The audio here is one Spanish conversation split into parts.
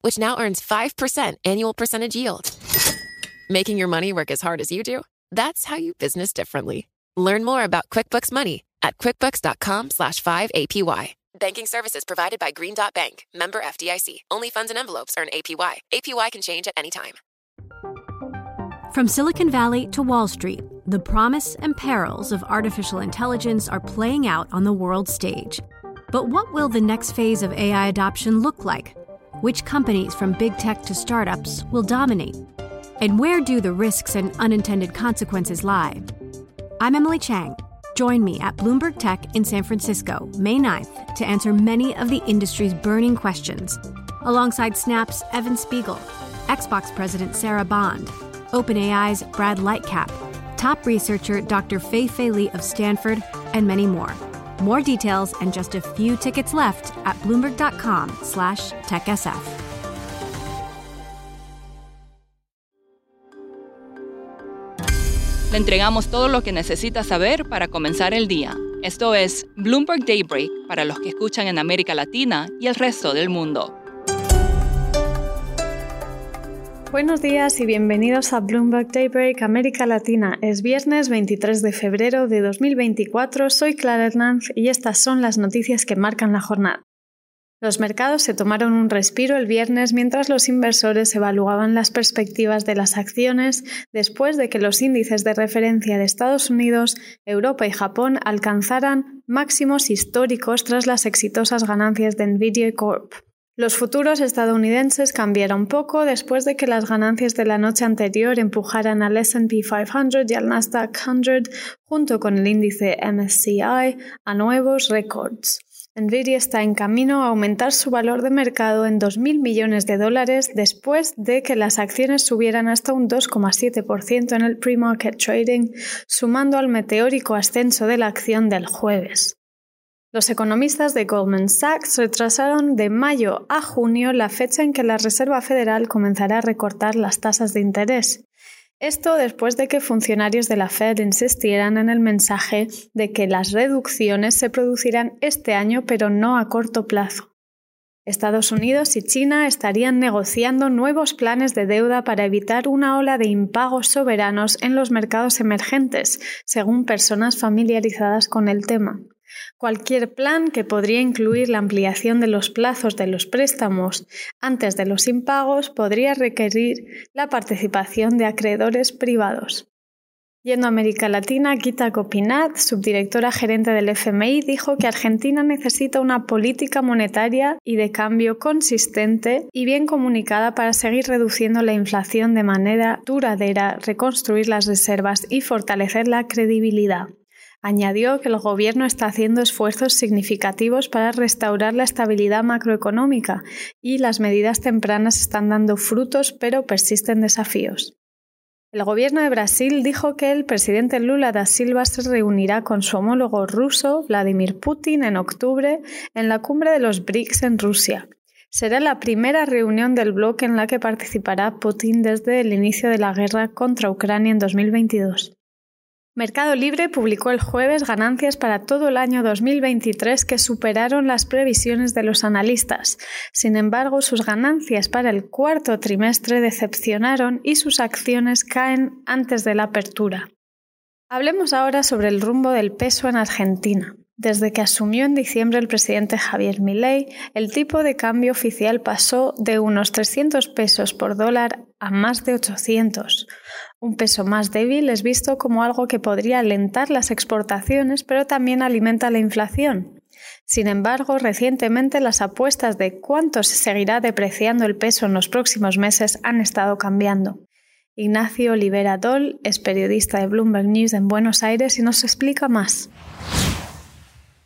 which now earns 5% annual percentage yield. Making your money work as hard as you do? That's how you business differently. Learn more about QuickBooks Money at quickbooks.com slash 5APY. Banking services provided by Green Dot Bank, member FDIC. Only funds and envelopes earn APY. APY can change at any time. From Silicon Valley to Wall Street, the promise and perils of artificial intelligence are playing out on the world stage. But what will the next phase of AI adoption look like? Which companies, from big tech to startups, will dominate? And where do the risks and unintended consequences lie? I'm Emily Chang. Join me at Bloomberg Tech in San Francisco, May 9th, to answer many of the industry's burning questions, alongside Snap's Evan Spiegel, Xbox President Sarah Bond, OpenAI's Brad Lightcap, top researcher Dr. Fei Fei Li of Stanford, and many more. More details and just a few tickets left at bloomberg.com slash techsf. Le entregamos todo lo que necesita saber para comenzar el día. Esto es Bloomberg Daybreak para los que escuchan en América Latina y el resto del mundo. Buenos días y bienvenidos a Bloomberg Daybreak América Latina. Es viernes 23 de febrero de 2024. Soy Clara Hernández y estas son las noticias que marcan la jornada. Los mercados se tomaron un respiro el viernes mientras los inversores evaluaban las perspectivas de las acciones después de que los índices de referencia de Estados Unidos, Europa y Japón alcanzaran máximos históricos tras las exitosas ganancias de Nvidia Corp. Los futuros estadounidenses cambiaron poco después de que las ganancias de la noche anterior empujaran al SP 500 y al Nasdaq 100 junto con el índice MSCI a nuevos récords. Nvidia está en camino a aumentar su valor de mercado en 2.000 millones de dólares después de que las acciones subieran hasta un 2,7% en el pre-market trading, sumando al meteórico ascenso de la acción del jueves. Los economistas de Goldman Sachs retrasaron de mayo a junio la fecha en que la Reserva Federal comenzará a recortar las tasas de interés. Esto después de que funcionarios de la Fed insistieran en el mensaje de que las reducciones se producirán este año pero no a corto plazo. Estados Unidos y China estarían negociando nuevos planes de deuda para evitar una ola de impagos soberanos en los mercados emergentes, según personas familiarizadas con el tema. Cualquier plan que podría incluir la ampliación de los plazos de los préstamos antes de los impagos podría requerir la participación de acreedores privados. Yendo a América Latina, Gita Gopinath, subdirectora gerente del FMI, dijo que Argentina necesita una política monetaria y de cambio consistente y bien comunicada para seguir reduciendo la inflación de manera duradera, reconstruir las reservas y fortalecer la credibilidad. Añadió que el Gobierno está haciendo esfuerzos significativos para restaurar la estabilidad macroeconómica y las medidas tempranas están dando frutos, pero persisten desafíos. El gobierno de Brasil dijo que el presidente Lula da Silva se reunirá con su homólogo ruso, Vladimir Putin, en octubre en la cumbre de los BRICS en Rusia. Será la primera reunión del bloque en la que participará Putin desde el inicio de la guerra contra Ucrania en 2022. Mercado Libre publicó el jueves ganancias para todo el año 2023 que superaron las previsiones de los analistas. Sin embargo, sus ganancias para el cuarto trimestre decepcionaron y sus acciones caen antes de la apertura. Hablemos ahora sobre el rumbo del peso en Argentina. Desde que asumió en diciembre el presidente Javier Milei, el tipo de cambio oficial pasó de unos 300 pesos por dólar a más de 800. Un peso más débil es visto como algo que podría alentar las exportaciones, pero también alimenta la inflación. Sin embargo, recientemente las apuestas de cuánto se seguirá depreciando el peso en los próximos meses han estado cambiando. Ignacio Olivera Doll es periodista de Bloomberg News en Buenos Aires y nos explica más.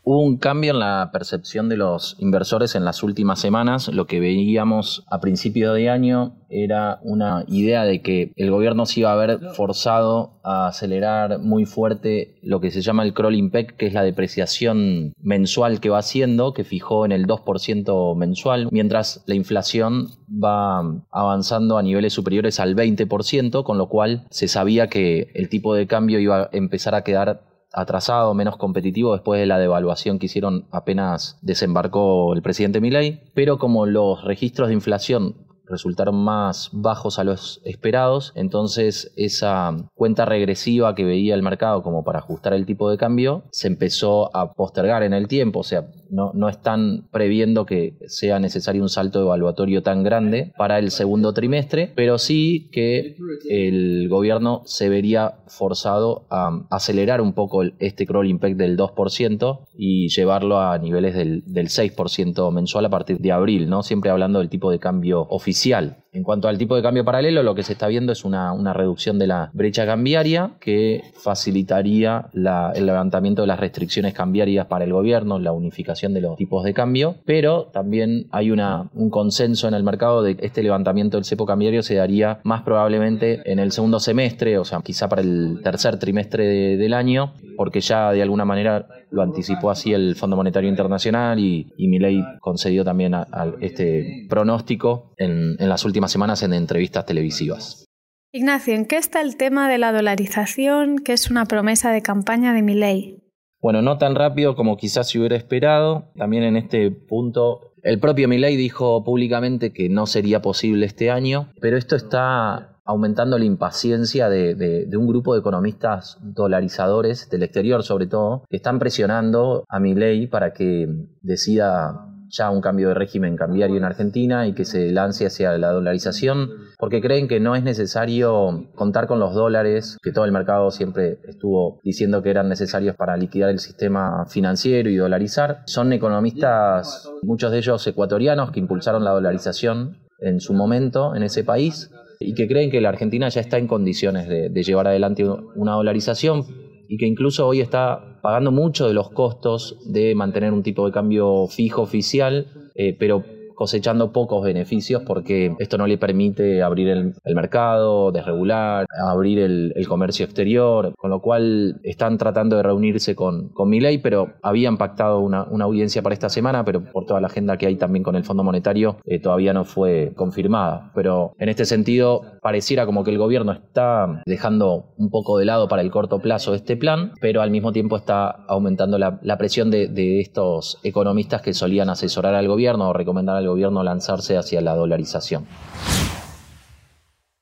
Hubo un cambio en la percepción de los inversores en las últimas semanas. Lo que veíamos a principio de año era una idea de que el gobierno se iba a ver forzado a acelerar muy fuerte lo que se llama el crawling peg, que es la depreciación mensual que va haciendo, que fijó en el 2% mensual, mientras la inflación va avanzando a niveles superiores al 20%, con lo cual se sabía que el tipo de cambio iba a empezar a quedar atrasado, menos competitivo después de la devaluación que hicieron apenas desembarcó el presidente Milei, pero como los registros de inflación resultaron más bajos a los esperados, entonces esa cuenta regresiva que veía el mercado como para ajustar el tipo de cambio se empezó a postergar en el tiempo, o sea, no, están previendo que sea necesario un salto evaluatorio tan grande para el segundo trimestre, pero sí que el gobierno se vería forzado a acelerar un poco este crawl impact del 2% y llevarlo a niveles del, del 6% mensual a partir de abril, ¿no? Siempre hablando del tipo de cambio oficial. En cuanto al tipo de cambio paralelo, lo que se está viendo es una, reducción de la brecha cambiaria que facilitaría el levantamiento de las restricciones cambiarias para el gobierno, la unificación de los tipos de cambio, pero también hay una, un consenso en el mercado de que este levantamiento del cepo cambiario se daría más probablemente en el segundo semestre, o sea, quizá para el tercer trimestre del año, porque ya de alguna manera lo anticipó así el Fondo Monetario Internacional y, y Milei concedió también este pronóstico en las últimas semanas en entrevistas televisivas. Ignacio, ¿en qué está el tema de la dolarización, que es una promesa de campaña de mi ley? Bueno, no tan rápido como quizás se hubiera esperado. También en este punto, el propio Milei dijo públicamente que no sería posible este año, pero esto está aumentando la impaciencia de, de, un grupo de economistas dolarizadores del exterior, sobre todo, que están presionando a Milei para que decida ya un cambio de régimen cambiario en Argentina y que se lance hacia la dolarización, porque creen que no es necesario contar con los dólares, que todo el mercado siempre estuvo diciendo que eran necesarios para liquidar el sistema financiero y dolarizar. Son economistas, muchos de ellos ecuatorianos, que impulsaron la dolarización en su momento en ese país y que creen que la Argentina ya está en condiciones de, de llevar adelante una dolarización y que incluso hoy está pagando mucho de los costos de mantener un tipo de cambio fijo oficial, eh, pero cosechando pocos beneficios porque esto no le permite abrir el, mercado, desregular, abrir el, comercio exterior, con lo cual están tratando de reunirse con, con ley, pero habían pactado una, audiencia para esta semana, pero por toda la agenda que hay también con el Fondo Monetario eh, todavía no fue confirmada. Pero en este sentido pareciera como que el gobierno está dejando un poco de lado para el corto plazo este plan, pero al mismo tiempo está aumentando la, presión de, estos economistas que solían asesorar al gobierno o recomendar al gobierno lanzarse hacia la dolarización.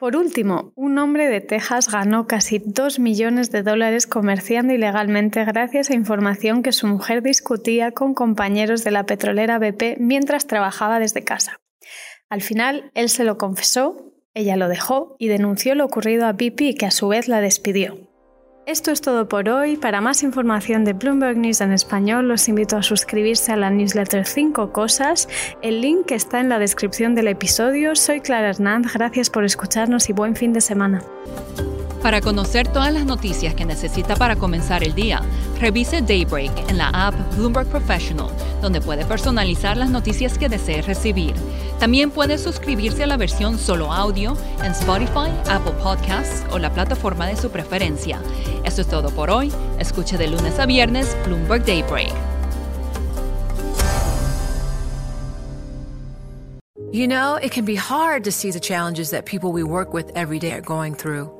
Por último, un hombre de Texas ganó casi 2 millones de dólares comerciando ilegalmente gracias a información que su mujer discutía con compañeros de la petrolera BP mientras trabajaba desde casa. Al final, él se lo confesó, ella lo dejó y denunció lo ocurrido a BP, que a su vez la despidió. Esto es todo por hoy. Para más información de Bloomberg News en español, los invito a suscribirse a la newsletter 5 Cosas. El link está en la descripción del episodio. Soy Clara Hernández. Gracias por escucharnos y buen fin de semana. Para conocer todas las noticias que necesita para comenzar el día, revise Daybreak en la app Bloomberg Professional, donde puede personalizar las noticias que desee recibir. También puede suscribirse a la versión solo audio en Spotify, Apple Podcasts o la plataforma de su preferencia. Eso es todo por hoy. Escuche de lunes a viernes Bloomberg Daybreak. You know, it can be hard to see the challenges that people we work with every day are going through.